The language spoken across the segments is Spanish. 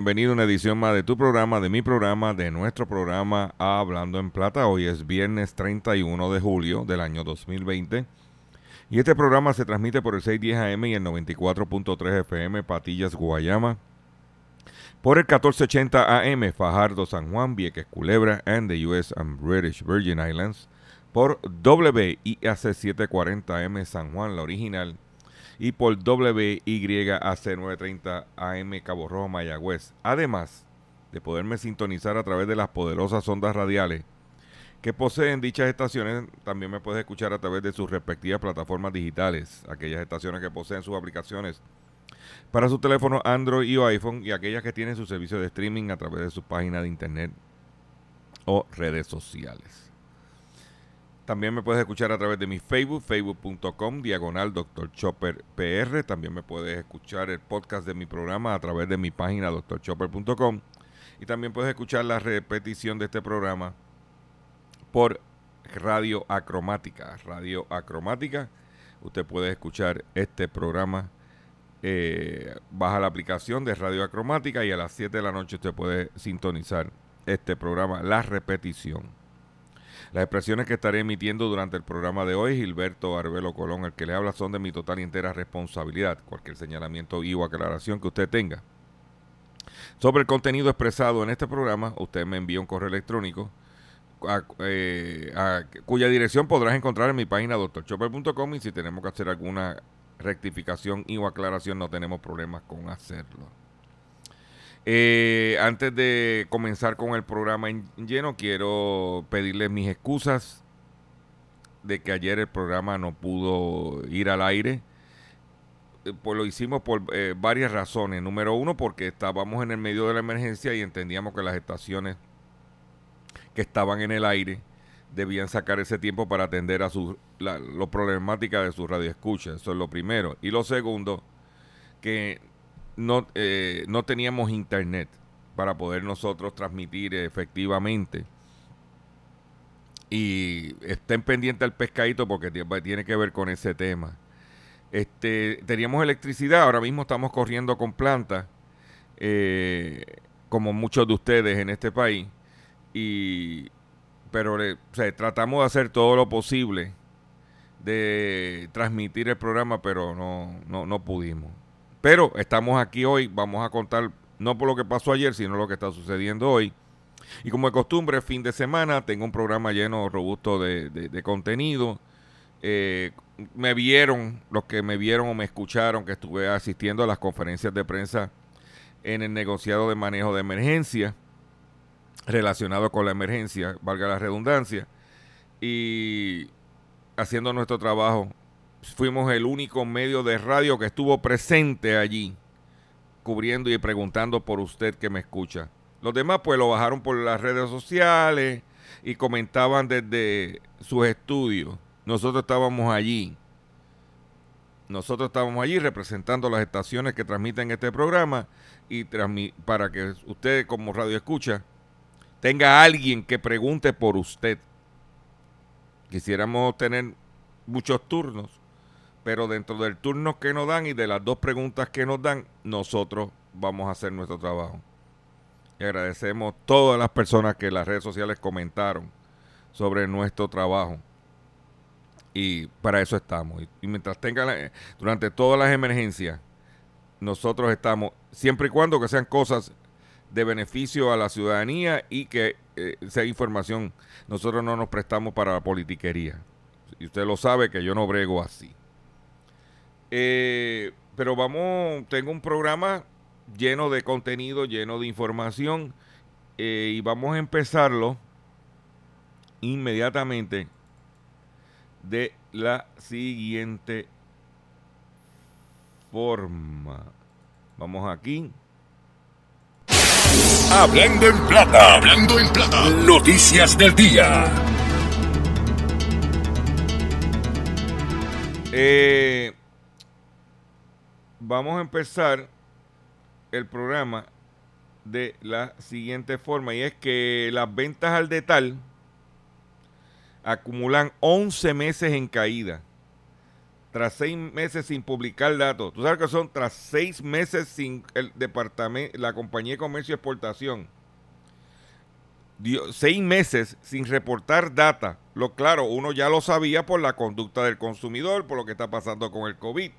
Bienvenido a una edición más de tu programa, de mi programa, de nuestro programa Hablando en Plata. Hoy es viernes 31 de julio del año 2020 y este programa se transmite por el 610 AM y el 94.3 FM Patillas, Guayama, por el 1480 AM Fajardo, San Juan, Vieques, Culebra and the US and British Virgin Islands, por WIAC 740 AM San Juan, la original, y por WYAC 930 AM Cabo Rojo, Mayagüez. Además de poderme sintonizar a través de las poderosas ondas radiales que poseen dichas estaciones, también me puedes escuchar a través de sus respectivas plataformas digitales, aquellas estaciones que poseen sus aplicaciones para su teléfono Android o iPhone y aquellas que tienen su servicio de streaming a través de su página de internet o redes sociales. También me puedes escuchar a través de mi Facebook, facebook.com, diagonal Dr. Chopper PR. También me puedes escuchar el podcast de mi programa a través de mi página drchopper.com. Y también puedes escuchar la repetición de este programa por Radio Acromática. Radio Acromática. Usted puede escuchar este programa. eh, baja la aplicación de Radio Acromática y a las 7 de la noche usted puede sintonizar este programa, la repetición. Las expresiones que estaré emitiendo durante el programa de hoy, Gilberto Arbelo Colón, el que le habla, son de mi total y entera responsabilidad. Cualquier señalamiento y o aclaración que usted tenga sobre el contenido expresado en este programa, usted me envía un correo electrónico a- eh, cuya dirección podrás encontrar en mi página doctorchopper.com y si tenemos que hacer alguna rectificación y o aclaración no tenemos problemas con hacerlo. Eh, antes de comenzar con el programa en lleno, quiero pedirles mis excusas de que ayer el programa no pudo ir al aire. Eh, Pues lo hicimos por eh, varias razones. Número uno, porque estábamos en el medio de la emergencia y entendíamos que las estaciones que estaban en el aire debían sacar ese tiempo para atender a su, la, lo problemática de su radioescucha. Eso es lo primero. Y lo segundo, que no, eh, no teníamos internet para poder nosotros transmitir efectivamente. Y estén pendientes al pescadito porque tie- tiene que ver con ese tema. Este, teníamos electricidad, ahora mismo estamos corriendo con plantas, eh, como muchos de ustedes en este país, y, pero o tratamos de hacer todo lo posible de transmitir el programa, pero no, no, no pudimos. Pero estamos aquí hoy, vamos a contar no por lo que pasó ayer, sino lo que está sucediendo hoy. Y como de costumbre, fin de semana, tengo un programa lleno, robusto de, de- contenido. Eh, me vieron, los que me vieron o me escucharon, que estuve asistiendo a las conferencias de prensa en el negociado de manejo de emergencia, relacionado con la emergencia, valga la redundancia, y haciendo nuestro trabajo. Fuimos el único medio de radio que estuvo presente allí, cubriendo y preguntando por usted que me escucha. Los demás pues lo bajaron por las redes sociales y comentaban desde sus estudios. Nosotros estábamos allí. Nosotros estábamos allí representando las estaciones que transmiten este programa y para que usted como radio escucha tenga alguien que pregunte por usted. Quisiéramos tener muchos turnos, pero dentro del turno que nos dan y de las dos preguntas que nos dan, nosotros vamos a hacer nuestro trabajo. Y agradecemos todas las personas que en las redes sociales comentaron sobre nuestro trabajo. Y para eso estamos. Y, mientras tenga, la- durante todas las emergencias, nosotros estamos, siempre y cuando que sean cosas de beneficio a la ciudadanía y que eh, sea información. Nosotros no nos prestamos para la politiquería. Y usted lo sabe que yo no brego así. Eh, pero vamos, tengo un programa lleno de contenido, lleno de información eh, y vamos a empezarlo inmediatamente de la siguiente forma. Vamos aquí. Hablando en plata, hablando en plata. Noticias del día. Eh, vamos a empezar el programa de la siguiente forma y es que las ventas al detal acumulan 11 meses en caída tras seis meses sin publicar datos. Tú sabes que son tras seis meses sin el departamento, la compañía de comercio y exportación. seis meses sin reportar data. Lo claro, uno ya lo sabía por la conducta del consumidor, por lo que está pasando con el COVID.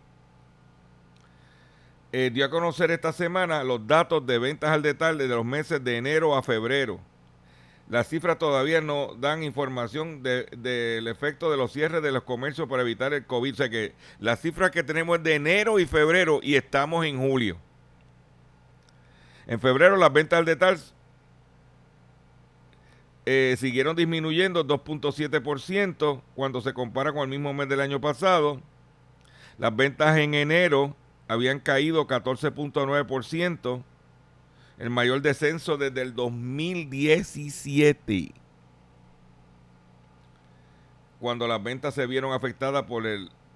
Eh, dio a conocer esta semana los datos de ventas al detalle de los meses de enero a febrero. Las cifras todavía no dan información del efecto de los cierres de los comercios para evitar el COVID. O sea que las cifras que tenemos es de enero y febrero y estamos en julio. En febrero las ventas al detalle eh, siguieron disminuyendo 2.7% cuando se compara con el mismo mes del año pasado. Las ventas en enero habían caído 14.9% el mayor descenso desde el 2017, cuando las ventas se vieron afectadas por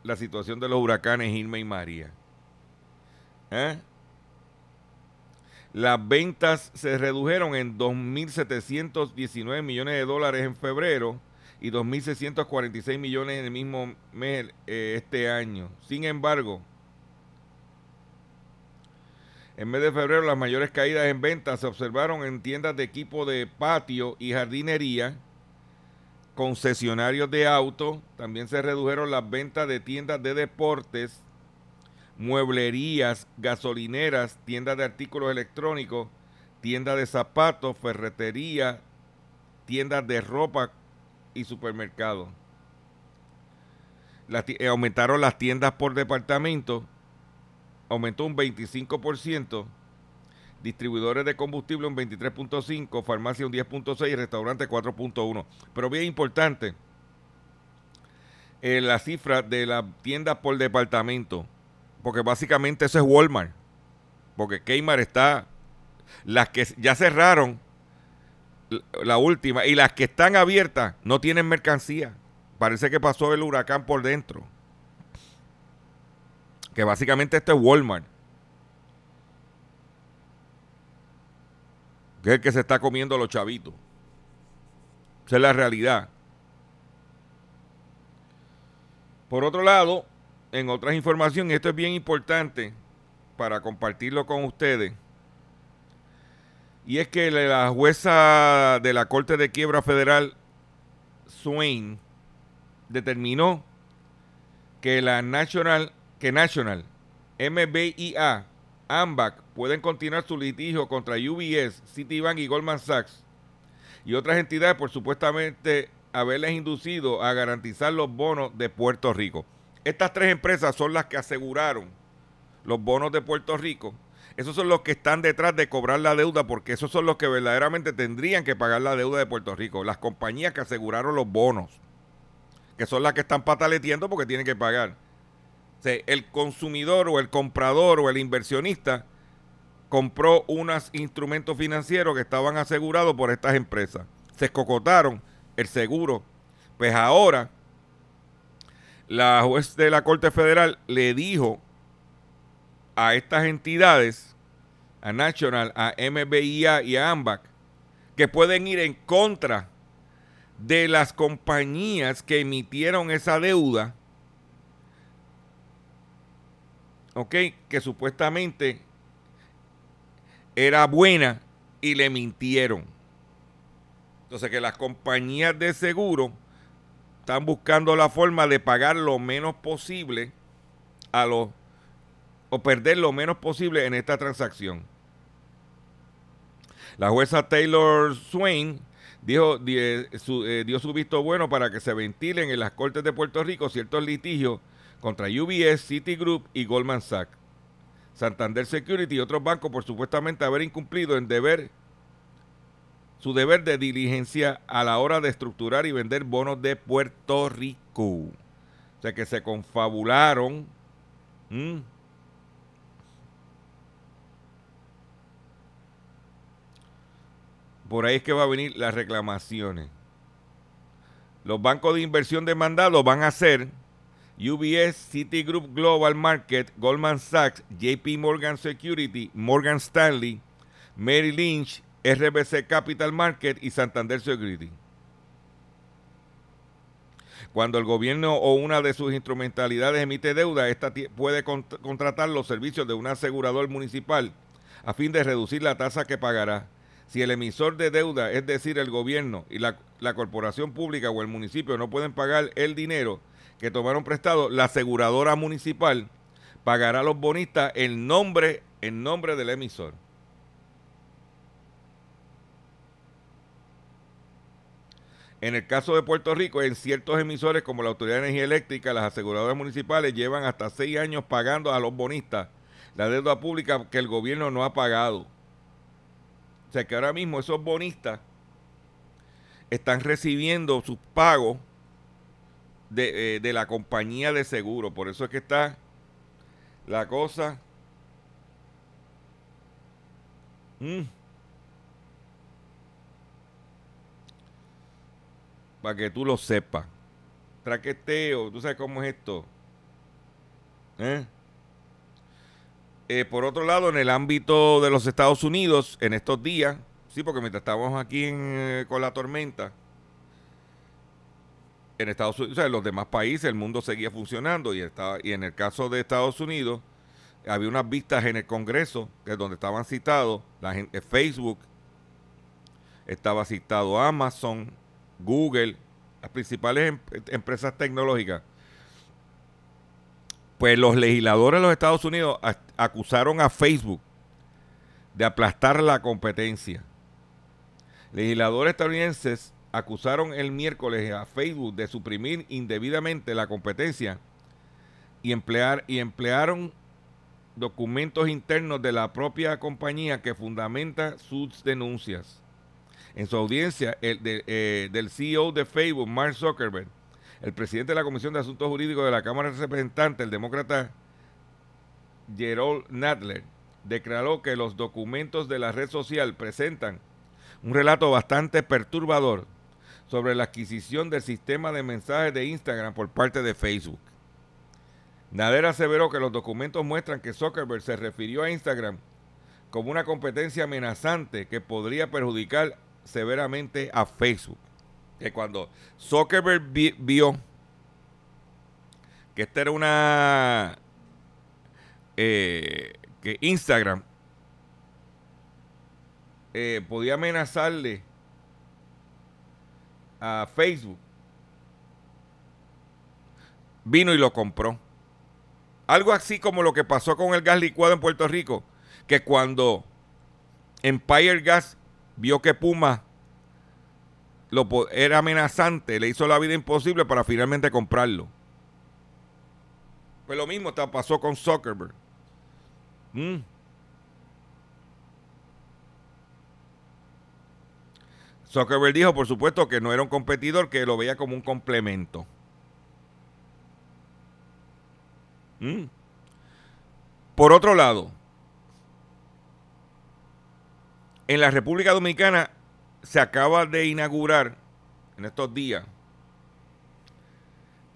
la situación de los huracanes Irma y María. ¿Eh? Las ventas se redujeron en 2.719 millones de dólares en febrero y 2.646 millones en el mismo mes eh, este año. Sin embargo, en mes de febrero las mayores caídas en ventas se observaron en tiendas de equipo de patio y jardinería, concesionarios de autos, también se redujeron las ventas de tiendas de deportes, mueblerías, gasolineras, tiendas de artículos electrónicos, tiendas de zapatos, ferretería, tiendas de ropa y supermercados. Eh, aumentaron las tiendas por departamento aumentó un 25%, distribuidores de combustible un 23.5%, farmacia un 10.6% y restaurante 4.1%. Pero bien importante, eh, la cifra de las tiendas por departamento, porque básicamente eso es Walmart, porque Kmart está, las que ya cerraron, la última, y las que están abiertas no tienen mercancía. Parece que pasó el huracán por dentro que básicamente esto es Walmart. Que es el que se está comiendo a los chavitos. Esa es la realidad. Por otro lado, en otras informaciones, esto es bien importante para compartirlo con ustedes. Y es que la jueza de la Corte de Quiebra Federal, Swain, determinó que la National que National, MBIA, AMBAC pueden continuar su litigio contra UBS, Citibank y Goldman Sachs y otras entidades por supuestamente haberles inducido a garantizar los bonos de Puerto Rico. Estas tres empresas son las que aseguraron los bonos de Puerto Rico. Esos son los que están detrás de cobrar la deuda porque esos son los que verdaderamente tendrían que pagar la deuda de Puerto Rico. Las compañías que aseguraron los bonos, que son las que están pataletiendo porque tienen que pagar el consumidor o el comprador o el inversionista compró unos instrumentos financieros que estaban asegurados por estas empresas. Se escocotaron el seguro. Pues ahora la juez de la Corte Federal le dijo a estas entidades, a National, a MBIA y a AMBAC, que pueden ir en contra de las compañías que emitieron esa deuda Que supuestamente era buena y le mintieron. Entonces que las compañías de seguro están buscando la forma de pagar lo menos posible a los o perder lo menos posible en esta transacción. La jueza Taylor Swain dijo, eh, dio su visto bueno para que se ventilen en las Cortes de Puerto Rico ciertos litigios contra UBS, Citigroup y Goldman Sachs. Santander Security y otros bancos por supuestamente haber incumplido en deber su deber de diligencia a la hora de estructurar y vender bonos de Puerto Rico. O sea que se confabularon. Por ahí es que va a venir las reclamaciones. Los bancos de inversión demandados van a ser UBS, Citigroup Global Market, Goldman Sachs, JP Morgan Security, Morgan Stanley, Mary Lynch, RBC Capital Market y Santander Security. Cuando el gobierno o una de sus instrumentalidades emite deuda, esta puede contratar los servicios de un asegurador municipal a fin de reducir la tasa que pagará. Si el emisor de deuda, es decir, el gobierno y la, la corporación pública o el municipio no pueden pagar el dinero, que tomaron prestado, la aseguradora municipal pagará a los bonistas el nombre, en nombre del emisor. En el caso de Puerto Rico, en ciertos emisores como la Autoridad de Energía Eléctrica, las aseguradoras municipales llevan hasta seis años pagando a los bonistas la deuda pública que el gobierno no ha pagado. O sea que ahora mismo esos bonistas están recibiendo sus pagos de, eh, la compañía de seguro. Por eso es que está la cosa. Mm. Para que tú lo sepas. Traqueteo, tú sabes cómo es esto. ¿Eh? Eh, por otro lado, en el ámbito de los Estados Unidos, en estos días, sí, porque mientras estábamos aquí con la tormenta, en Estados Unidos, o sea, en los demás países el mundo seguía funcionando y, estaba, y en el caso de Estados Unidos había unas vistas en el Congreso que es donde estaban citados gente, Facebook, estaba citado Amazon, Google, las principales em, empresas tecnológicas. Pues los legisladores de los Estados Unidos acusaron a Facebook de aplastar la competencia. Legisladores estadounidenses acusaron el miércoles a Facebook de suprimir indebidamente la competencia y, emplear, y emplearon documentos internos de la propia compañía que fundamenta sus denuncias. En su audiencia, el eh, del CEO de Facebook, Mark Zuckerberg, el presidente de la Comisión de Asuntos Jurídicos de la Cámara de Representantes, el demócrata Gerald Nadler, declaró que los documentos de la red social presentan un relato bastante perturbador sobre la adquisición del sistema de mensajes de Instagram por parte de Facebook. Nader aseveró que los documentos muestran que Zuckerberg se refirió a Instagram como una competencia amenazante que podría perjudicar severamente a Facebook. Que cuando Zuckerberg vio que esta era una... Eh, que Instagram eh, podía amenazarle a Facebook, vino y lo compró. Algo así como lo que pasó con el gas licuado en Puerto Rico, que cuando Empire Gas vio que Puma lo, era amenazante, le hizo la vida imposible para finalmente comprarlo. Pues lo mismo pasó con Zuckerberg. Mm. Zuckerberg dijo, por supuesto, que no era un competidor, que lo veía como un complemento. Mm. Por otro lado, en la República Dominicana se acaba de inaugurar en estos días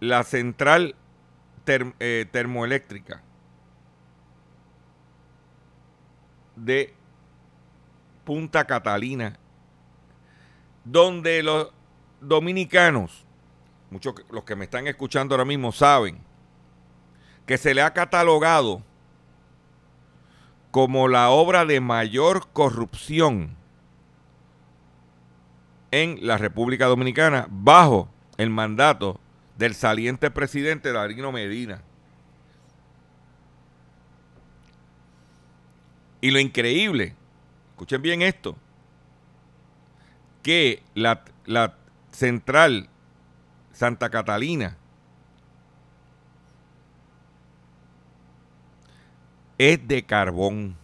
la central eh, termoeléctrica de Punta Catalina donde los dominicanos, muchos los que me están escuchando ahora mismo saben, que se le ha catalogado como la obra de mayor corrupción en la República Dominicana bajo el mandato del saliente presidente Darino Medina. Y lo increíble, escuchen bien esto, que la, la central Santa Catalina es de carbón.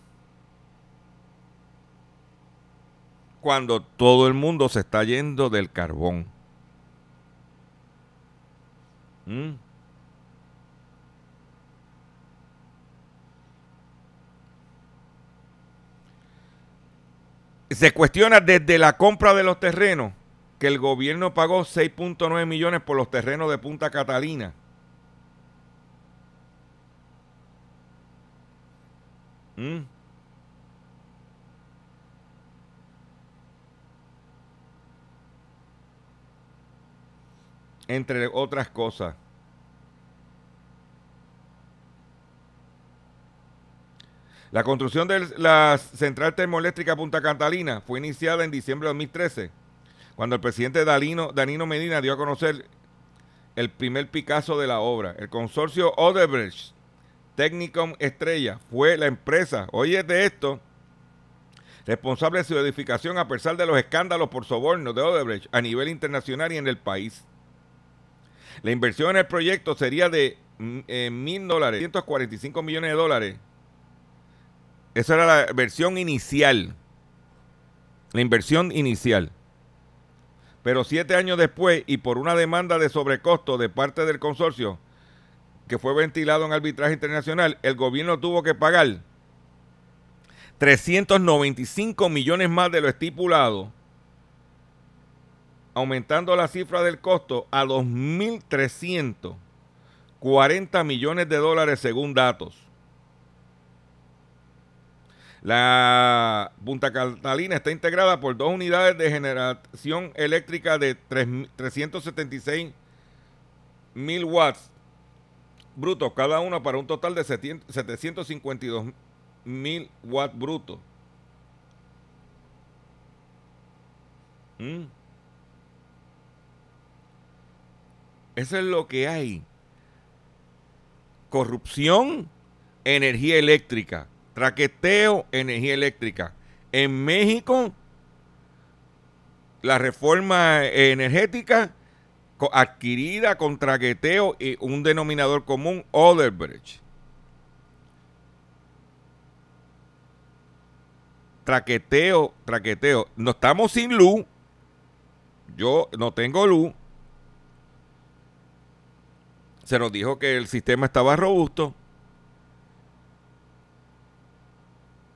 Cuando todo el mundo se está yendo del carbón. ¿Mm? Se cuestiona desde la compra de los terrenos que el gobierno pagó 6.9 millones por los terrenos de Punta Catalina. ¿Mm? Entre otras cosas. La construcción de la central termoeléctrica Punta Catalina fue iniciada en diciembre de 2013, cuando el presidente Danilo, Medina dio a conocer el primer Picasso de la obra. El consorcio Odebrecht Technicom Estrella fue la empresa, oye de esto, responsable de su edificación a pesar de los escándalos por soborno de Odebrecht a nivel internacional y en el país. La inversión en el proyecto sería de mm, eh, mil dólares, 145 millones de dólares. Esa era la versión inicial. La inversión inicial. Pero siete años después, y por una demanda de sobrecosto de parte del consorcio, que fue ventilado en arbitraje internacional, el gobierno tuvo que pagar 395 millones más de lo estipulado, aumentando la cifra del costo a 2.340 millones de dólares según datos. La Punta Catalina está integrada por dos unidades de generación eléctrica de 376 mil watts brutos cada una para un total de 752 mil watts brutos. Mm. Eso es lo que hay. Corrupción, energía eléctrica. Traqueteo, energía eléctrica. En México, la reforma energética adquirida con traqueteo y un denominador común, Oderbrecht. Traqueteo, traqueteo. No estamos sin luz. Yo no tengo luz. Se nos dijo que el sistema estaba robusto.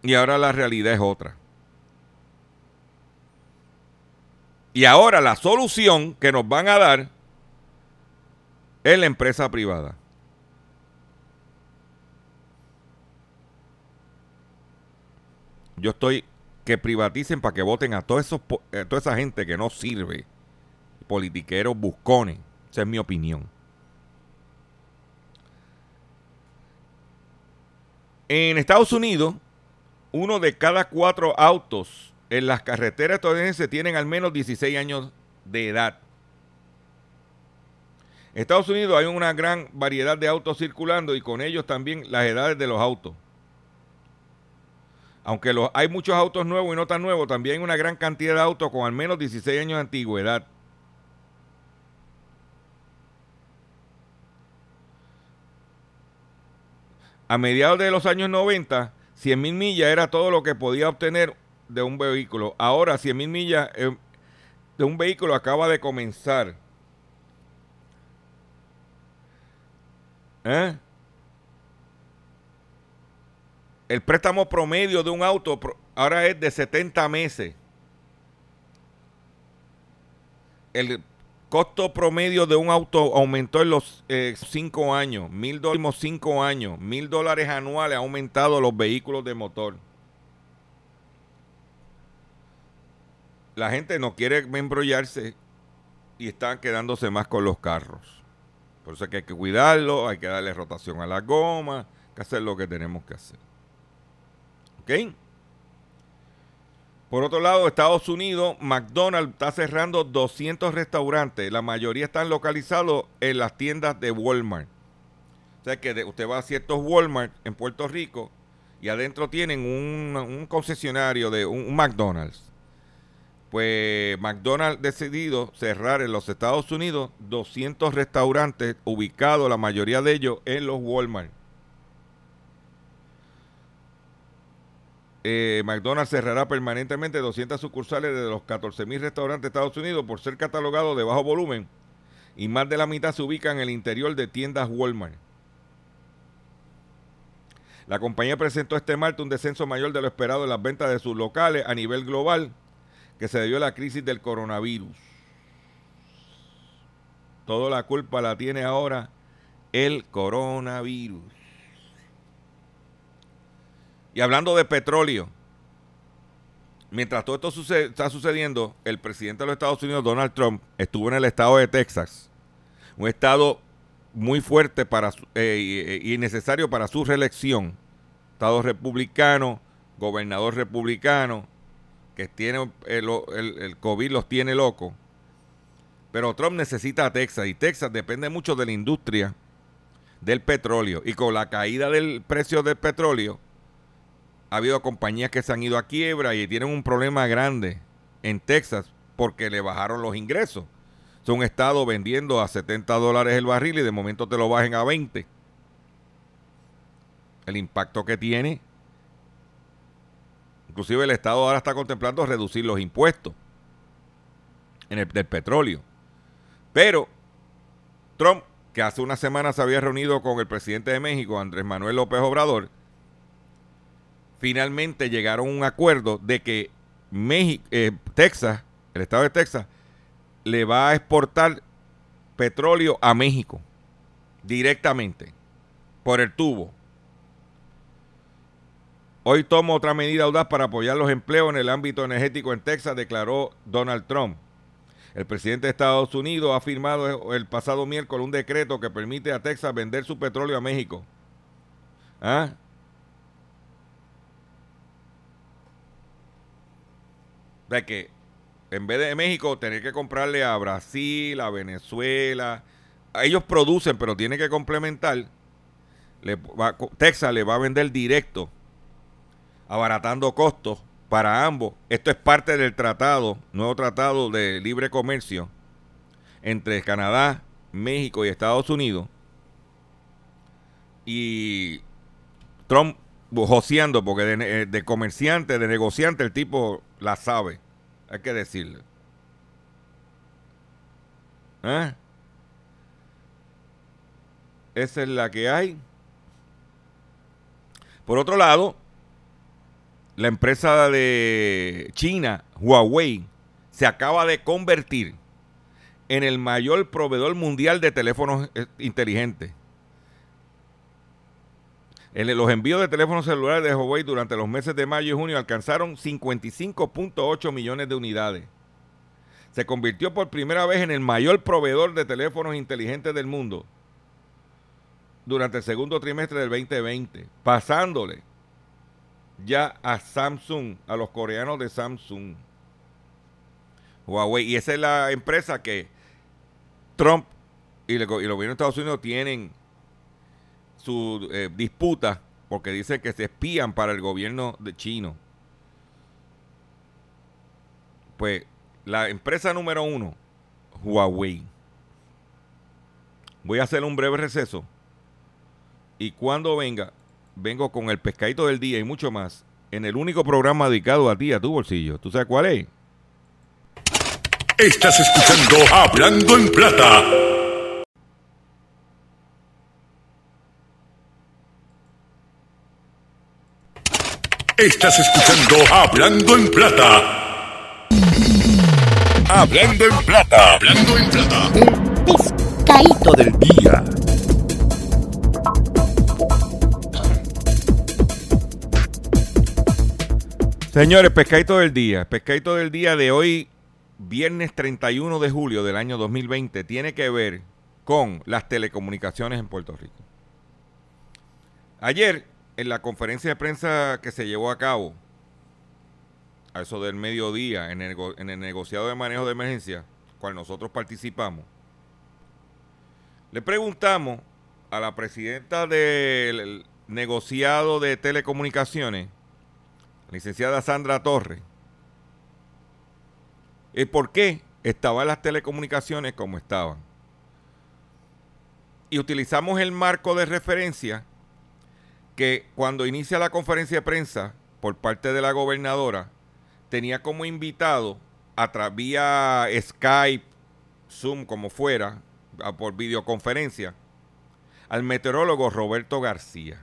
Y ahora la realidad es otra. Y ahora la solución que nos van a dar es la empresa privada. Yo estoy que privaticen para que voten a, todos esos, a toda esa gente que no sirve, politiqueros buscones. Esa es mi opinión. En Estados Unidos, uno de cada cuatro autos en las carreteras estadounidenses tienen al menos 16 años de edad. En Estados Unidos hay una gran variedad de autos circulando y con ellos también las edades de los autos. Aunque hay muchos autos nuevos y no tan nuevos, también hay una gran cantidad de autos con al menos 16 años de antigüedad. A mediados de los años 90, 100.000 millas era todo lo que podía obtener de un vehículo. Ahora 100 mil millas eh, de un vehículo acaba de comenzar. ¿Eh? El préstamo promedio de un auto ahora es de 70 meses. El costo promedio de un auto aumentó en los 5 eh, años. Mil dólares 5 años. Mil dólares anuales ha aumentado los vehículos de motor. la gente no quiere embrollarse y están quedándose más con los carros. Por eso que hay que cuidarlo, hay que darle rotación a la goma, hay que hacer lo que tenemos que hacer. ¿Ok? Por otro lado, Estados Unidos, McDonald's está cerrando 200 restaurantes. La mayoría están localizados en las tiendas de Walmart. O sea que usted va a ciertos Walmart en Puerto Rico y adentro tienen un, concesionario de un, un McDonald's. Pues McDonald's decidido cerrar en los Estados Unidos 200 restaurantes ubicados, la mayoría de ellos en los Walmart. Eh, McDonald's cerrará permanentemente 200 sucursales de los 14.000 restaurantes de Estados Unidos por ser catalogado de bajo volumen y más de la mitad se ubica en el interior de tiendas Walmart. La compañía presentó este martes un descenso mayor de lo esperado en las ventas de sus locales a nivel global que se debió a la crisis del coronavirus. Toda la culpa la tiene ahora el coronavirus. Y hablando de petróleo, mientras todo esto está sucediendo, el presidente de los Estados Unidos, Donald Trump, estuvo en el estado de Texas, un estado muy fuerte para eh, y, necesario para su reelección. Estado republicano, gobernador republicano, que tiene el, el, el COVID los tiene locos. Pero Trump necesita a Texas y Texas depende mucho de la industria del petróleo. Y con la caída del precio del petróleo, ha habido compañías que se han ido a quiebra y tienen un problema grande en Texas porque le bajaron los ingresos. Es un estado vendiendo a 70 dólares el barril y de momento te lo bajen a 20. El impacto que tiene. Inclusive el estado ahora está contemplando reducir los impuestos en el, del petróleo. Pero Trump, que hace una semana se había reunido con el presidente de México, Andrés Manuel López Obrador, finalmente llegaron a un acuerdo de que México, eh, Texas, el estado de Texas, le va a exportar petróleo a México directamente por el tubo. Hoy tomo otra medida audaz para apoyar los empleos en el ámbito energético en Texas, declaró Donald Trump. El presidente de Estados Unidos ha firmado el pasado miércoles un decreto que permite a Texas vender su petróleo a México. ¿Ah? De que en vez de México tener que comprarle a Brasil, a Venezuela, ellos producen, pero tiene que complementar. Texas le va a vender directo, abaratando costos para ambos. Esto es parte del tratado, nuevo tratado de libre comercio entre Canadá, México y Estados Unidos. Y Trump joseando, porque de, de, comerciante, de negociante, el tipo la sabe. Hay que decirle. ¿Eh? Esa es la que hay. Por otro lado, la empresa de China, Huawei, se acaba de convertir en el mayor proveedor mundial de teléfonos eh, inteligentes. Los envíos de teléfonos celulares de Huawei durante los meses de mayo y junio alcanzaron 55.8 millones de unidades. Se convirtió por primera vez en el mayor proveedor de teléfonos inteligentes del mundo durante el segundo trimestre del 2020, pasándole ya a Samsung, a los coreanos de Samsung. Huawei, y esa es la empresa que Trump y el, y de Estados Unidos tienen su eh, disputa porque dice que se espían para el gobierno de chino. Pues la empresa número uno, Huawei. Voy a hacer un breve receso. Y cuando venga, vengo con el pescadito del día y mucho más en el único programa dedicado a ti, a tu bolsillo. ¿Tú sabes cuál es? Estás escuchando Hablando en Plata. Estás escuchando Hablando en Plata. Hablando en Plata. Hablando en Plata. El pescadito del día. Señores, pescadito del día. Pescadito del día de hoy, viernes 31 de julio del año 2020, tiene que ver con las telecomunicaciones en Puerto Rico. Ayer, en la conferencia de prensa que se llevó a cabo, a eso del mediodía, en el, en el negociado de manejo de emergencia, cual nosotros participamos, le preguntamos a la presidenta del negociado de telecomunicaciones, licenciada Sandra Torres, el por qué estaban las telecomunicaciones como estaban. Y utilizamos el marco de referencia que cuando inicia la conferencia de prensa por parte de la gobernadora, tenía como invitado a través vía Skype, Zoom, como fuera, por videoconferencia, al meteorólogo Roberto García.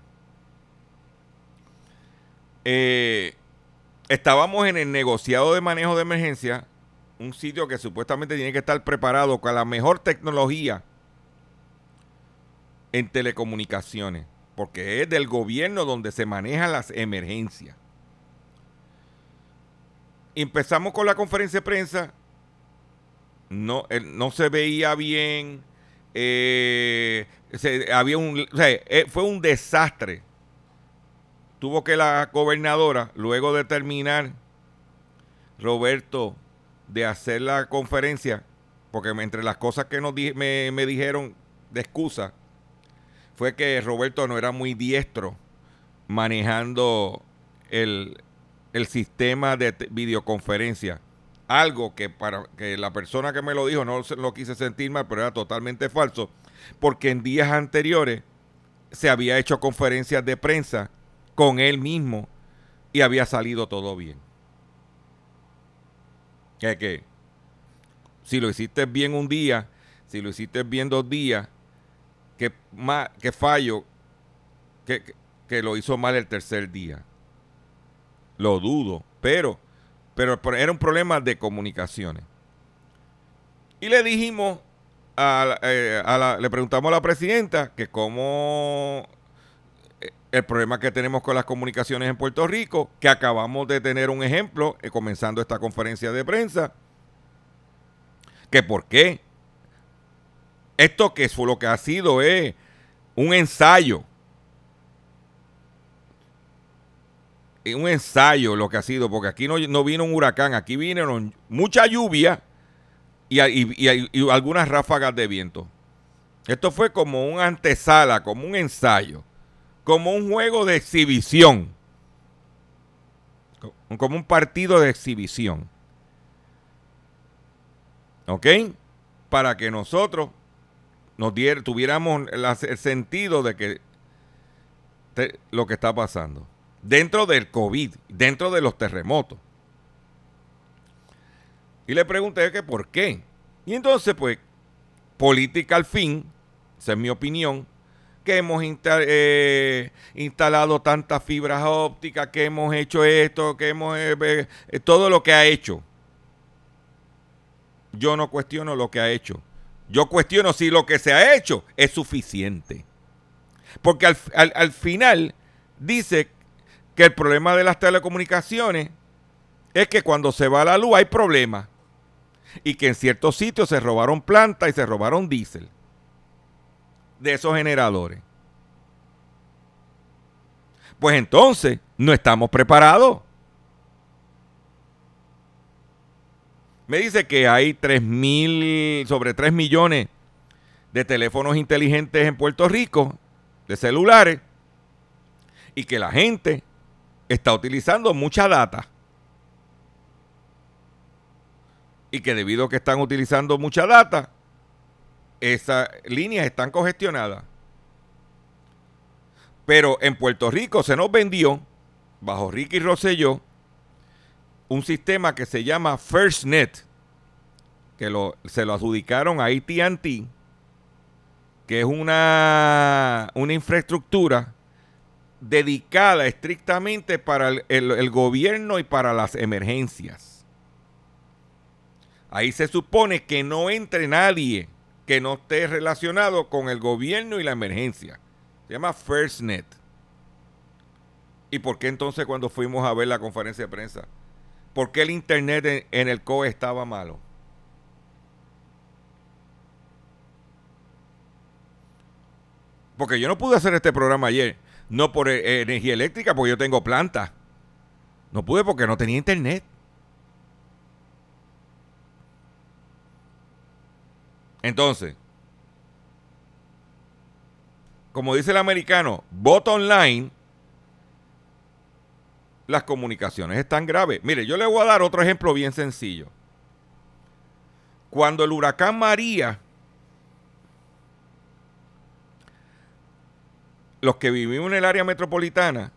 Eh, estábamos en el negociado de manejo de emergencia, un sitio que supuestamente tiene que estar preparado con la mejor tecnología en telecomunicaciones, porque es del gobierno donde se manejan las emergencias. Empezamos con la conferencia de prensa, no, no se veía bien, eh, había un, eh, fue un desastre tuvo que la gobernadora, luego de terminar, Roberto, de hacer la conferencia, porque entre las cosas que nos me, me dijeron de excusa, fue que Roberto no era muy diestro manejando el, el sistema de videoconferencia. Algo que para que la persona que me lo dijo no lo quise sentir mal, pero era totalmente falso, porque en días anteriores se había hecho conferencias de prensa con él mismo y había salido todo bien. ¿Qué que si lo hiciste bien un día, si lo hiciste bien dos días, que, más, que fallo que, que, lo hizo mal el tercer día. Lo dudo, pero, pero era un problema de comunicaciones. Y le dijimos, a, eh, a la, le preguntamos a la presidenta que cómo el problema que tenemos con las comunicaciones en Puerto Rico, que acabamos de tener un ejemplo eh, comenzando esta conferencia de prensa, que por qué esto que fue lo que ha sido es un ensayo, un ensayo lo que ha sido, porque aquí no, no vino un huracán, aquí vinieron mucha lluvia y, y algunas ráfagas de viento. Esto fue como un antesala, como un ensayo como un juego de exhibición, como un partido de exhibición. ¿Ok? Para que nosotros nos tuviéramos el sentido de que lo que está pasando. Dentro del COVID, dentro de los terremotos. Y le pregunté que por qué. Y entonces, pues, política al fin, esa es mi opinión, que hemos eh, instalado tantas fibras ópticas, que hemos hecho esto, que hemos eh, eh, todo lo que ha hecho. Yo no cuestiono lo que ha hecho. Yo cuestiono si lo que se ha hecho es suficiente. Porque al, al final dice que el problema de las telecomunicaciones es que cuando se va la luz hay problemas. Y que en ciertos sitios se robaron plantas y se robaron diésel de esos generadores. Pues entonces no estamos preparados. Me dice que hay 3 mil, sobre 3 millones de teléfonos inteligentes en Puerto Rico, de celulares, y que la gente está utilizando mucha data. Y que debido a que están utilizando mucha data, esas líneas están congestionadas. Pero en Puerto Rico se nos vendió, bajo Ricky Rosselló, un sistema que se llama FirstNet, que se lo adjudicaron a ATT, que es una, una infraestructura dedicada estrictamente para el gobierno y para las emergencias. Ahí se supone que no entre nadie que no esté relacionado con el gobierno y la emergencia. Se llama FirstNet. ¿Y por qué entonces cuando fuimos a ver la conferencia de prensa? ¿Por qué el internet en, el COE estaba malo? Porque yo no pude hacer este programa ayer. No por e, energía eléctrica, porque yo tengo planta. No pude porque no tenía internet. Entonces, como dice el americano, bottom line, las comunicaciones están graves. Mire, yo le voy a dar otro ejemplo bien sencillo. Cuando el huracán María, los que vivimos en el área metropolitana,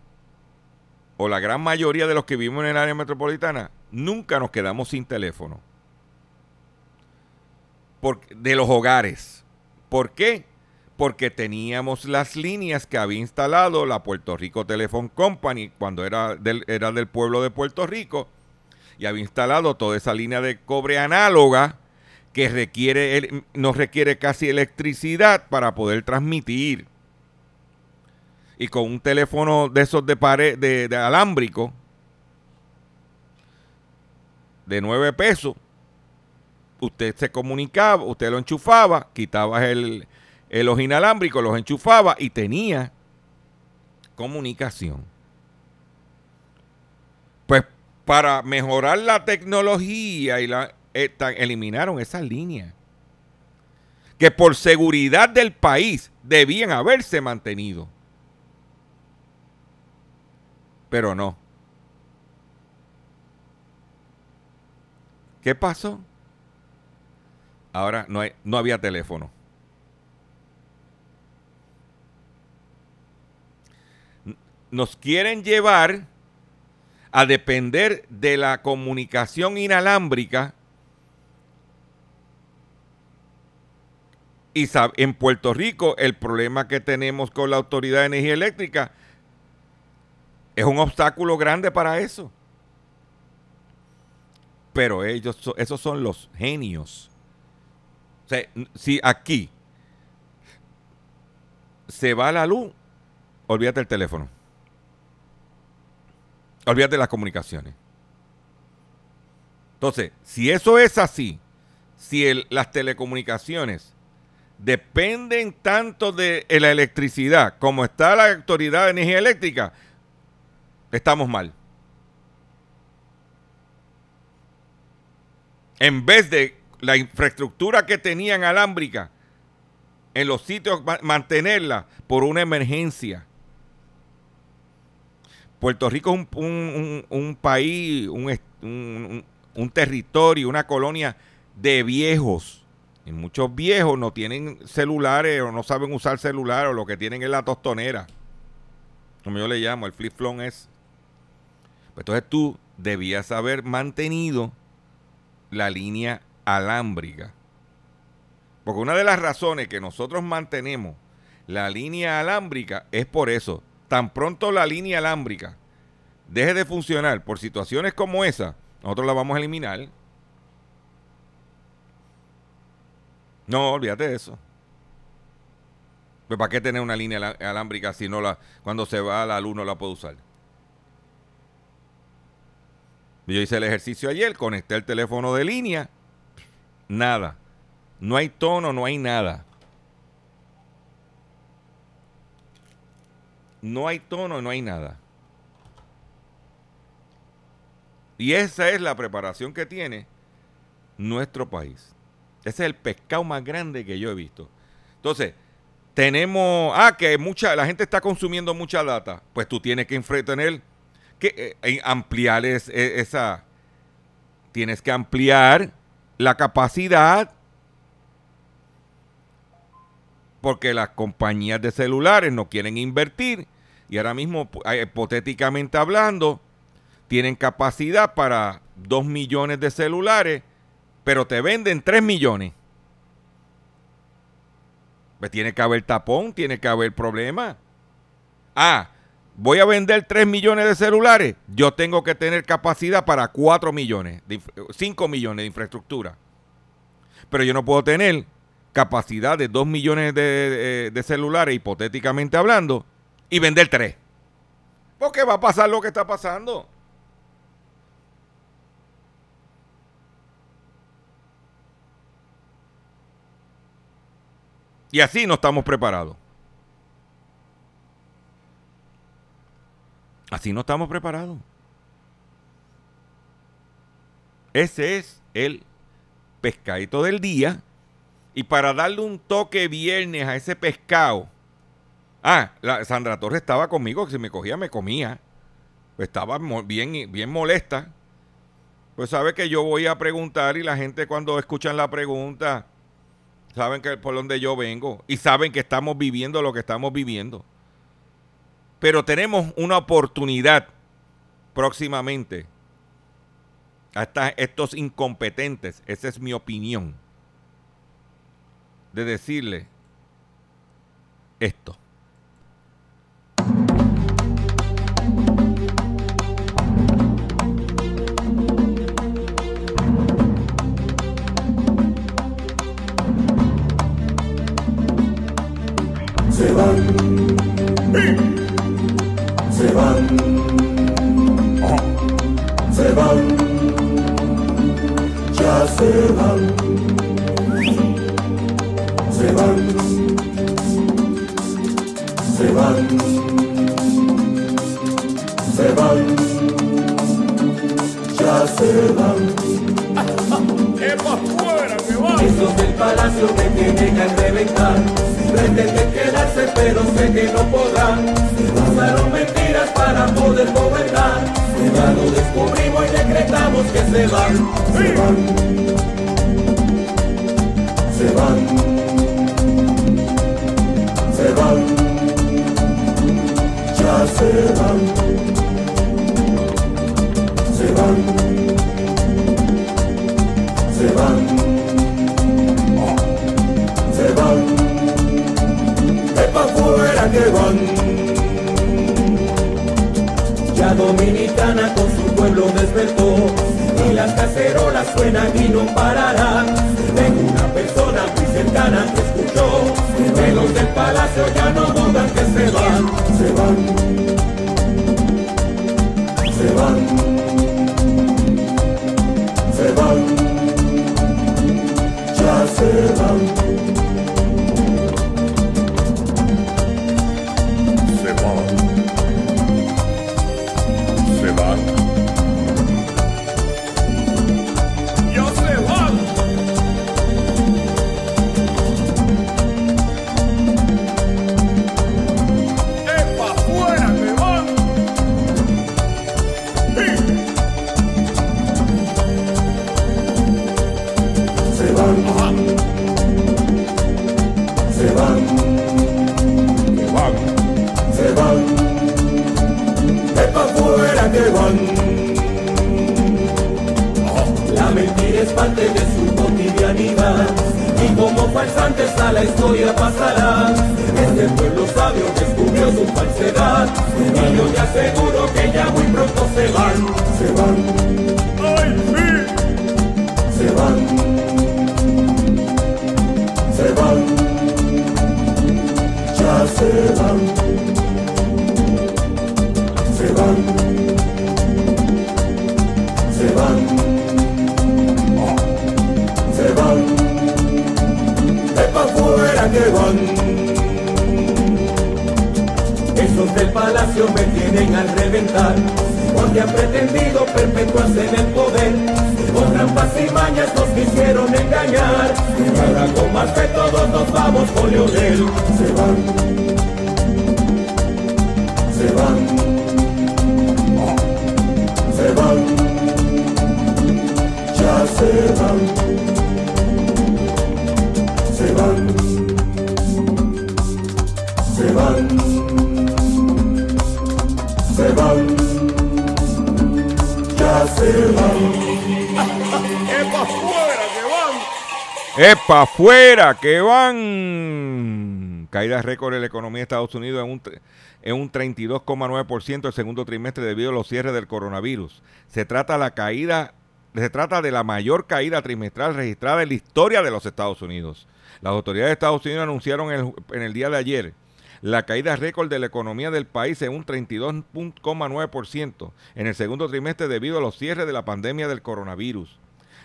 o la gran mayoría de los que vivimos en el área metropolitana, nunca nos quedamos sin teléfono. de los hogares. ¿Por qué? Porque teníamos las líneas que había instalado la Puerto Rico Telephone Company cuando era del, era del pueblo de Puerto Rico y había instalado toda esa línea de cobre análoga que requiere, no requiere casi electricidad para poder transmitir. Y con un teléfono de esos de pared, de, alámbrico, de 9 pesos, usted se comunicaba, usted lo enchufaba, quitaba el, el, los inalámbricos, los enchufaba y tenía comunicación. Pues para mejorar la tecnología y la eliminaron esas líneas que por seguridad del país debían haberse mantenido. Pero no. ¿Qué pasó? Ahora no, no había teléfono. Nos quieren llevar a depender de la comunicación inalámbrica Y en Puerto Rico el problema que tenemos con la Autoridad de Energía Eléctrica es un obstáculo grande para eso. Pero ellos, esos son los genios. O sea, si aquí se va la luz, olvídate el teléfono. Olvídate las comunicaciones. Entonces, si eso es así, si las telecomunicaciones dependen tanto de la electricidad como está la Autoridad de Energía Eléctrica, estamos mal. En vez de la infraestructura que tenían alámbrica en los sitios, mantenerla por una emergencia. Puerto Rico es un, país, un, territorio, una colonia de viejos y muchos viejos no tienen celulares o no saben usar celular o lo que tienen es la tostonera. Como yo le llamo, el flip flop es. Pues entonces tú debías haber mantenido la línea alámbrica. Porque una de las razones que nosotros mantenemos la línea alámbrica es por eso. Tan pronto la línea alámbrica deje de funcionar por situaciones como esa, nosotros la vamos a eliminar. No, olvídate de eso. Pues, ¿Para qué tener una línea alámbrica si no la, cuando se va la luz no la puedo usar? Yo hice el ejercicio ayer, conecté el teléfono de línea, nada. No hay tono, no hay nada. No hay tono, no hay nada. Y esa es la preparación que tiene nuestro país. Ese es el pescado más grande que yo he visto. Entonces, tenemos, ah, que mucha, la gente está consumiendo mucha data. Pues tú tienes que tener, que eh, eh, ampliar e, esa, tienes que ampliar la capacidad porque las compañías de celulares no quieren invertir y ahora mismo, eh, hipotéticamente hablando, tienen capacidad para 2 millones de celulares pero te venden 3 millones. Pues tiene que haber tapón, tiene que haber problema. Ah, voy a vender 3 millones de celulares. Yo tengo que tener capacidad para 4 millones, 5 millones de infraestructura. Pero yo no puedo tener capacidad de 2 millones de, de celulares, hipotéticamente hablando, y vender 3. Porque va a pasar lo que está pasando. Y así no estamos preparados. Así no estamos preparados. Ese es el pescadito del día. Y para darle un toque viernes a ese pescado, Ah, la, Sandra Torres estaba conmigo, que si me cogía, me comía. Estaba bien, bien molesta. Pues sabe que yo voy a preguntar y la gente cuando escuchan la pregunta saben que por donde yo vengo y saben que estamos viviendo lo que estamos viviendo. Pero tenemos una oportunidad próximamente a estos incompetentes, esa es mi opinión, de decirle esto. se van, se van, se van, ya se van, se van, se van, ya se van. Esos del palacio me tienen que reventar. Pretenden quedarse, pero sé que no podrán. Usaron mentiras para poder gobernar. Ya lo descubrimos y decretamos que se van. Se van. Se van. Se van. Se van. Se van. Se van. De pa' fuera que van. Ya Dominicana con su pueblo despertó y las cacerolas suenan y no pararán. Tengo una persona muy cercana que escuchó que los del palacio ya no dudan que se van, se van, se van, se van, ya se van. Tienen al reventar, porque han pretendido perpetuarse en el poder. Con trampas y mañas nos quisieron engañar. Y ahora con más que todos nos vamos con Leonel. Se van. Se van. Se van. Ya se van. ¡Epa, afuera! ¡Que van! Caída récord en la economía de Estados Unidos en un, en un 32,9% el segundo trimestre debido a los cierres del coronavirus. Se trata, la caída, se trata de la mayor caída trimestral registrada en la historia de los Estados Unidos. Las autoridades de Estados Unidos anunciaron en el día de ayer la caída récord de la economía del país en un 32,9% en el segundo trimestre debido a los cierres de la pandemia del coronavirus.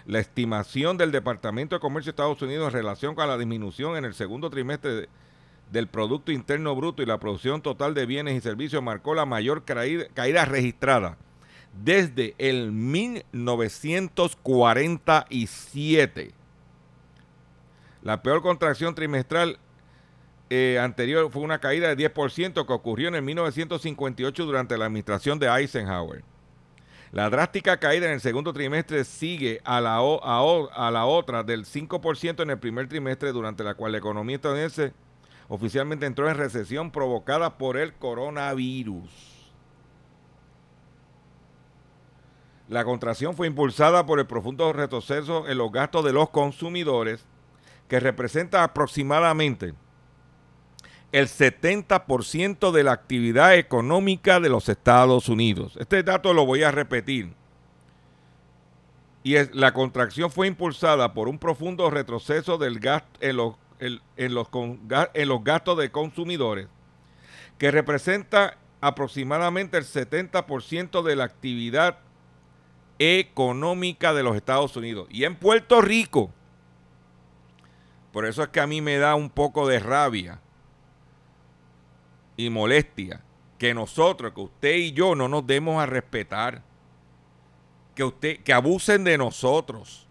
La estimación del Departamento de Comercio de Estados Unidos en relación con la disminución en el segundo trimestre de- del Producto Interno Bruto y la producción total de bienes y servicios marcó la mayor caída, caída registrada desde el 1947. La peor contracción trimestral eh, anterior fue una caída de 10% que ocurrió en el 1958 durante la administración de Eisenhower. La drástica caída en el segundo trimestre sigue a la, otra del 5% en el primer trimestre, durante la cual la economía estadounidense oficialmente entró en recesión provocada por el coronavirus. La contracción fue impulsada por el profundo retroceso en los gastos de los consumidores, que representa aproximadamente el 70% de la actividad económica de los Estados Unidos. Este dato lo voy a repetir. Y la contracción fue impulsada por un profundo retroceso del gasto en los, en los gastos de consumidores, que representa aproximadamente el 70% de la actividad económica de los Estados Unidos. Y en Puerto Rico, por eso es que a mí me da un poco de rabia y molestia que nosotros, que usted y yo no nos demos a respetar, que usted, que abusen de nosotros,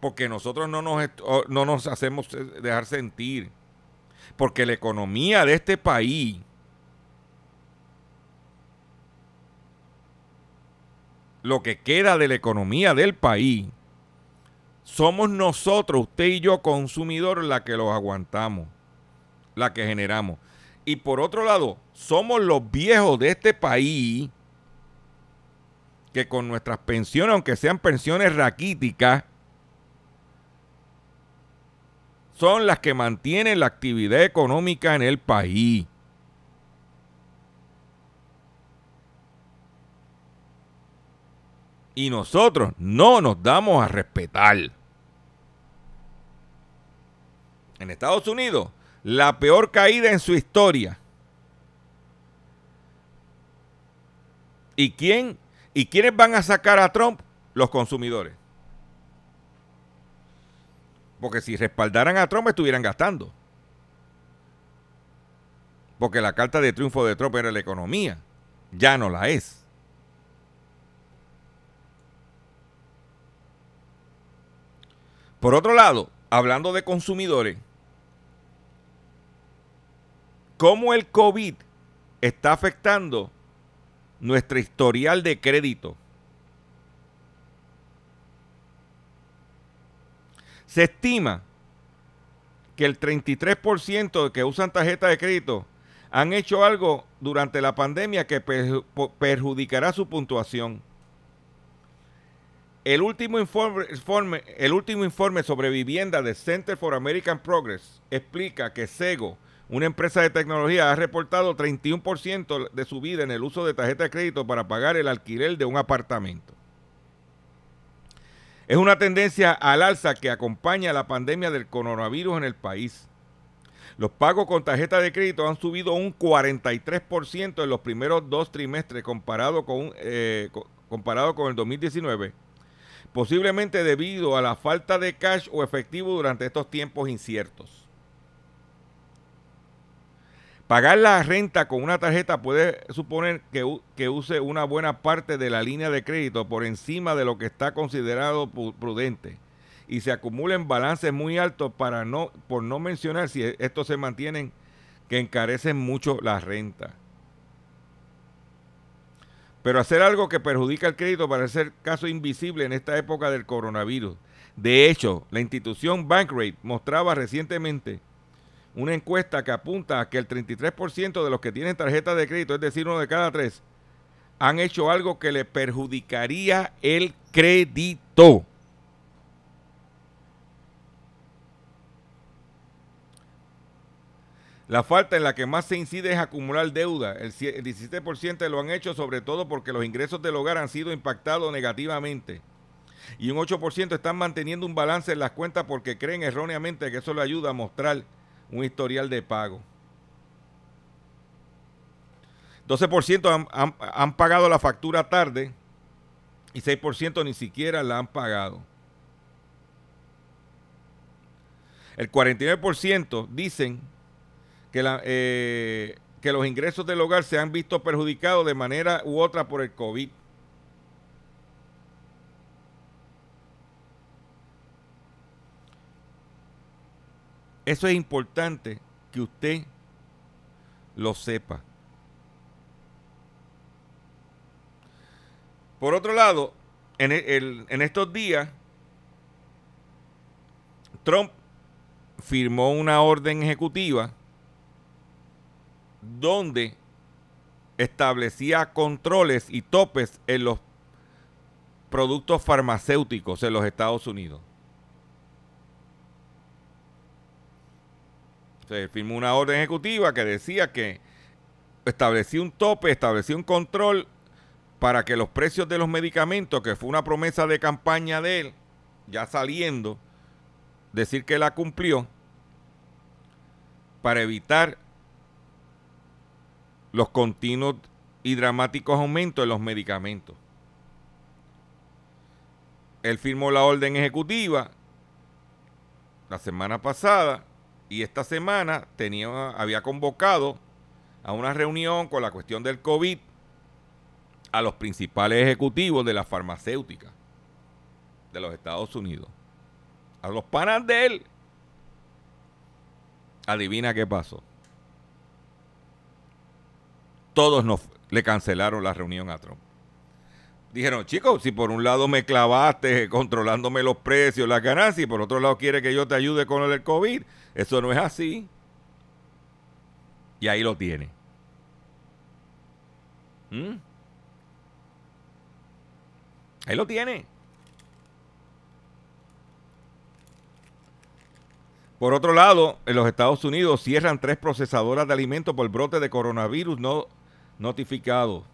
porque nosotros no nos, no nos hacemos dejar sentir, porque la economía de este país lo que queda de la economía del país, somos nosotros, usted y yo, consumidores, la que los aguantamos, la que generamos. Y por otro lado, somos los viejos de este país que con nuestras pensiones, aunque sean pensiones raquíticas, son las que mantienen la actividad económica en el país. Y nosotros no nos damos a respetar. En Estados Unidos, la peor caída en su historia. ¿Y quién? ¿Y quiénes van a sacar a Trump? Los consumidores. Porque si respaldaran a Trump estuvieran gastando. Porque la carta de triunfo de Trump era la economía. Ya no la es. Por otro lado, hablando de consumidores, cómo el COVID está afectando nuestro historial de crédito. Se estima que el 33% que usan tarjeta de crédito han hecho algo durante la pandemia que perjudicará su puntuación. El último informe, el último informe sobre vivienda de Center for American Progress explica que SEGO una empresa de tecnología ha reportado 31% de su vida en el uso de tarjeta de crédito para pagar el alquiler de un apartamento. Es una tendencia al alza que acompaña la pandemia del coronavirus en el país. Los pagos con tarjeta de crédito han subido un 43% en los primeros dos trimestres comparado con, eh, comparado con el 2019, posiblemente debido a la falta de cash o efectivo durante estos tiempos inciertos. Pagar la renta con una tarjeta puede suponer que, use una buena parte de la línea de crédito por encima de lo que está considerado prudente y se acumulen balances muy altos para no, por no mencionar si estos se mantienen que encarecen mucho la renta. Pero hacer algo que perjudica el crédito parece ser caso invisible en esta época del coronavirus. De hecho, la institución Bankrate mostraba recientemente una encuesta que apunta a que el 33% de los que tienen tarjeta de crédito, es decir, uno de cada tres, han hecho algo que le perjudicaría el crédito. La falta en la que más se incide es acumular deuda. El 17% lo han hecho sobre todo porque los ingresos del hogar han sido impactados negativamente. Y un 8% están manteniendo un balance en las cuentas porque creen erróneamente que eso le ayuda a mostrar un historial de pago. 12% han, han, pagado la factura tarde y 6% ni siquiera la han pagado. El 49% dicen que, la, eh, que los ingresos del hogar se han visto perjudicados de manera u otra por el COVID. Eso es importante que usted lo sepa. Por otro lado, en, el, en estos días, Trump firmó una orden ejecutiva donde establecía controles y topes en los productos farmacéuticos en los Estados Unidos. Se firmó una orden ejecutiva que decía que establecía un tope, establecía un control para que los precios de los medicamentos, que fue una promesa de campaña de él, ya saliendo, decir que la cumplió, para evitar los continuos y dramáticos aumentos en los medicamentos. Él firmó la orden ejecutiva la semana pasada y esta semana tenía, había convocado a una reunión con la cuestión del COVID a los principales ejecutivos de la farmacéutica de los Estados Unidos. A los panas de él. Adivina qué pasó. Todos nos, le cancelaron la reunión a Trump. Dijeron, chicos, si por un lado me clavaste controlándome los precios, las ganancias, y por otro lado quiere que yo te ayude con el COVID, eso no es así. Y ahí lo tiene. ¿Mm? Ahí lo tiene. Por otro lado, en los Estados Unidos cierran tres procesadoras de alimentos por brote de coronavirus no notificado.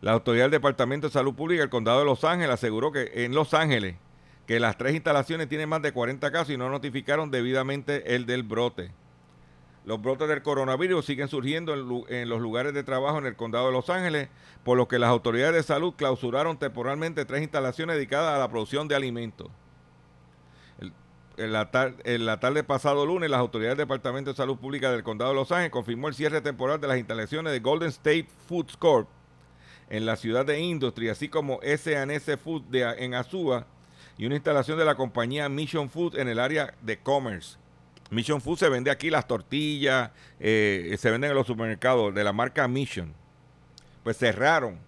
La autoridad del Departamento de Salud Pública del Condado de Los Ángeles aseguró que en Los Ángeles que las tres instalaciones tienen más de 40 casos y no notificaron debidamente el del brote. Los brotes del coronavirus siguen surgiendo en, los lugares de trabajo en el condado de Los Ángeles, por lo que las autoridades de salud clausuraron temporalmente tres instalaciones dedicadas a la producción de alimentos. en, la en, la tarde pasado lunes, las autoridades del Departamento de Salud Pública del condado de Los Ángeles confirmó el cierre temporal de las instalaciones de Golden State Foods Corp en la ciudad de Industry, así como S&S Food de, en Azúa y una instalación de la compañía Mission Food en el área de Commerce. Mission Food se vende aquí las tortillas, eh, se venden en los supermercados de la marca Mission. Pues cerraron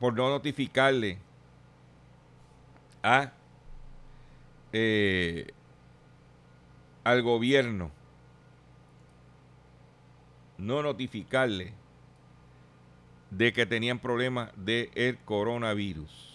por no notificarle a eh, al gobierno, no notificarle de que tenían problemas del el coronavirus.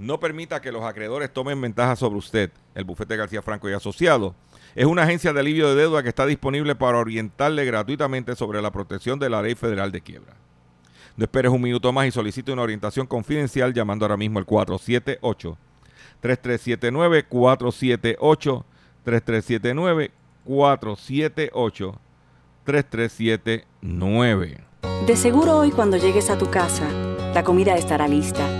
No permita que los acreedores tomen ventaja sobre usted. El bufete García Franco y Asociado es una agencia de alivio de deuda que está disponible para orientarle gratuitamente sobre la protección de la ley federal de quiebra. No esperes un minuto más y solicite una orientación confidencial llamando ahora mismo al 478 3379 478 3379 478 3379. De seguro hoy cuando llegues a tu casa la comida estará lista.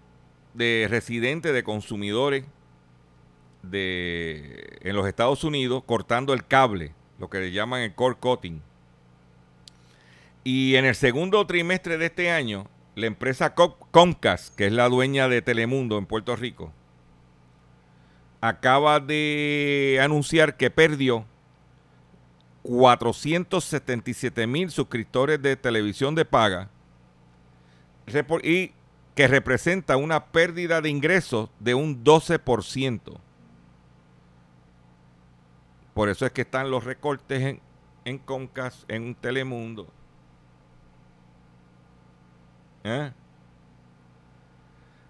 de residentes, de consumidores de, en los Estados Unidos cortando el cable, lo que le llaman el core cutting. Y en el segundo trimestre de este año, la empresa Comcast, que es la dueña de Telemundo en Puerto Rico, acaba de anunciar que perdió 477 mil suscriptores de televisión de paga y que representa una pérdida de ingresos de un 12%. Por eso es que están los recortes en, en Comcast, en Telemundo. ¿eh?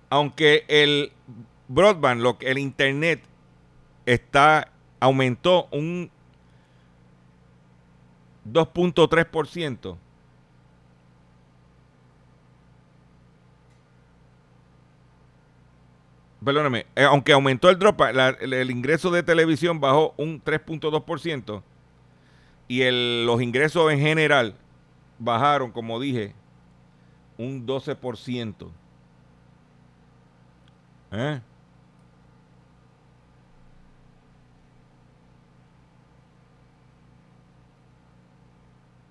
Aunque el broadband, lo, el internet, está aumentó un 2.3%. Perdóname, eh, aunque aumentó el drop, el, ingreso de televisión bajó un 3.2% y el, los ingresos en general bajaron, como dije, un 12%. ¿Eh?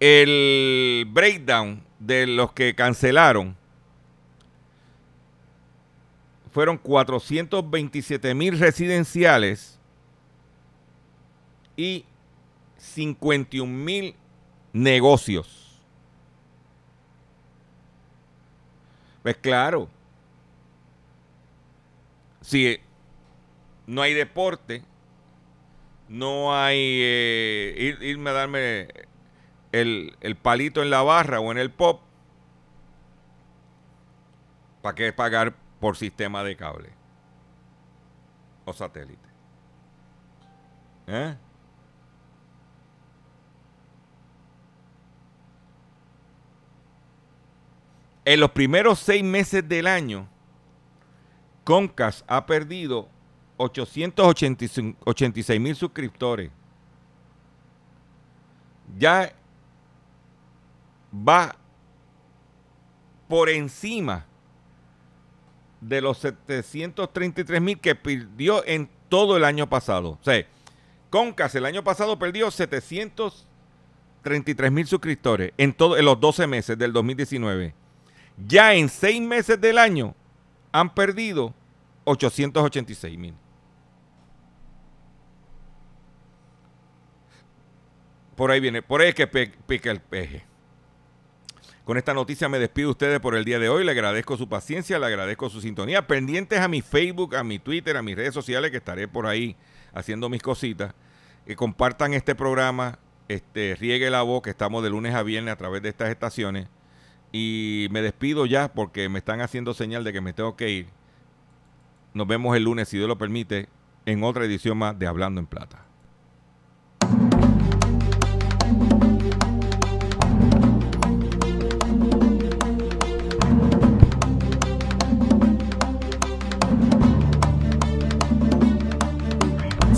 El breakdown de los que cancelaron fueron 427 mil residenciales y 51 mil negocios. Pues claro, si no hay deporte, no hay eh, irme a darme el, el palito en la barra o en el pop, ¿para qué pagar por sistema de cable o satélite? ¿Eh? En los primeros seis meses del año, Concas ha perdido 886 mil suscriptores. Ya va por encima de los 733 mil que perdió en todo el año pasado. O sea, Concas el año pasado perdió 733 mil suscriptores en, todo, en los 12 meses del 2019. Ya en 6 meses del año han perdido 886 mil. Por ahí viene, por ahí es que pica el peje. Con esta noticia me despido de ustedes por el día de hoy. Le agradezco su paciencia, le agradezco su sintonía. Pendientes a mi Facebook, a mi Twitter, a mis redes sociales, que estaré por ahí haciendo mis cositas. Que compartan este programa, este, riegue la voz, que estamos de lunes a viernes a través de estas estaciones. Y me despido ya porque me están haciendo señal de que me tengo que ir. Nos vemos el lunes, si Dios lo permite, en otra edición más de Hablando en Plata.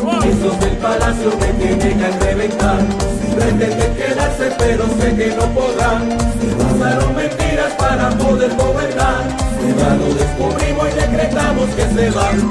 Esos del palacio me tienen a reventar. Pretenden quedarse pero sé que no podrán. Usaron mentiras para poder gobernar. Ya lo descubrimos y decretamos que se van